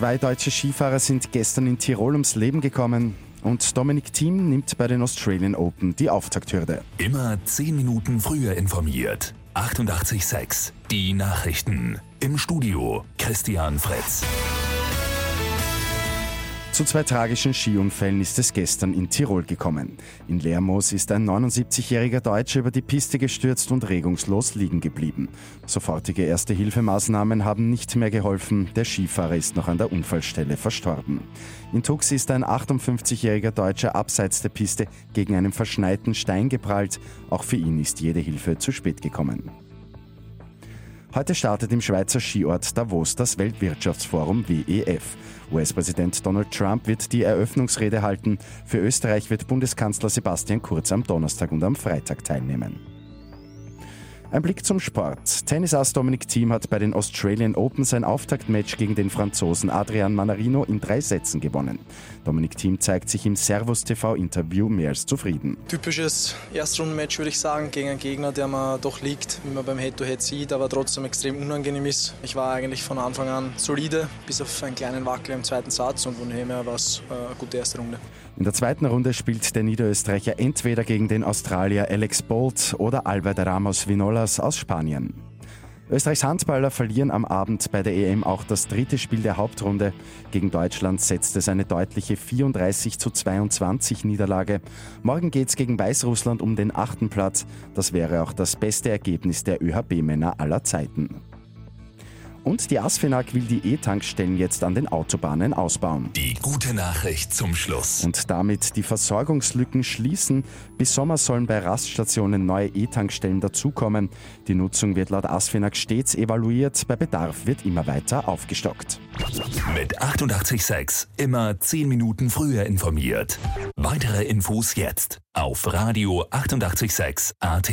Zwei deutsche Skifahrer sind gestern in Tirol ums Leben gekommen und Dominik Thiem nimmt bei den Australian Open die Auftakthürde. Immer zehn Minuten früher informiert. 88.6 Die Nachrichten. Im Studio Christian Fritz. Zu zwei tragischen Skiunfällen ist es gestern in Tirol gekommen. In Lermoos ist ein 79-jähriger Deutscher über die Piste gestürzt und regungslos liegen geblieben. Sofortige Erste-Hilfemaßnahmen haben nicht mehr geholfen. Der Skifahrer ist noch an der Unfallstelle verstorben. In Tux ist ein 58-jähriger Deutscher abseits der Piste gegen einen verschneiten Stein geprallt. Auch für ihn ist jede Hilfe zu spät gekommen. Heute startet im Schweizer Skiort Davos das Weltwirtschaftsforum WEF. US-Präsident Donald Trump wird die Eröffnungsrede halten. Für Österreich wird Bundeskanzler Sebastian Kurz am Donnerstag und am Freitag teilnehmen. Ein Blick zum Sport. Tennisass Dominic Thiem hat bei den Australian Open sein Auftaktmatch gegen den Franzosen Adrian Manarino in drei Sätzen gewonnen. Dominic Thiem zeigt sich im Servus TV Interview mehr als zufrieden. Typisches Erstrundenmatch würde ich sagen, gegen einen Gegner, der mir doch liegt, wie man beim Head-to-Head -Head sieht, aber trotzdem extrem unangenehm ist. Ich war eigentlich von Anfang an solide, bis auf einen kleinen Wackel im zweiten Satz und von dem her war es äh, eine gute erste Runde. In der zweiten Runde spielt der Niederösterreicher entweder gegen den Australier Alex Bolt oder Albert Ramos Vinolas aus Spanien. Österreichs Handballer verlieren am Abend bei der EM auch das dritte Spiel der Hauptrunde. Gegen Deutschland setzt es eine deutliche 34 zu 22 Niederlage. Morgen geht es gegen Weißrussland um den achten Platz. Das wäre auch das beste Ergebnis der ÖHB-Männer aller Zeiten. Und die ASFINAG will die E-Tankstellen jetzt an den Autobahnen ausbauen. Die gute Nachricht zum Schluss. Und damit die Versorgungslücken schließen. Bis Sommer sollen bei Raststationen neue E-Tankstellen dazukommen. Die Nutzung wird laut ASFINAG stets evaluiert. Bei Bedarf wird immer weiter aufgestockt. Mit 886 immer 10 Minuten früher informiert. Weitere Infos jetzt auf Radio 886 AT.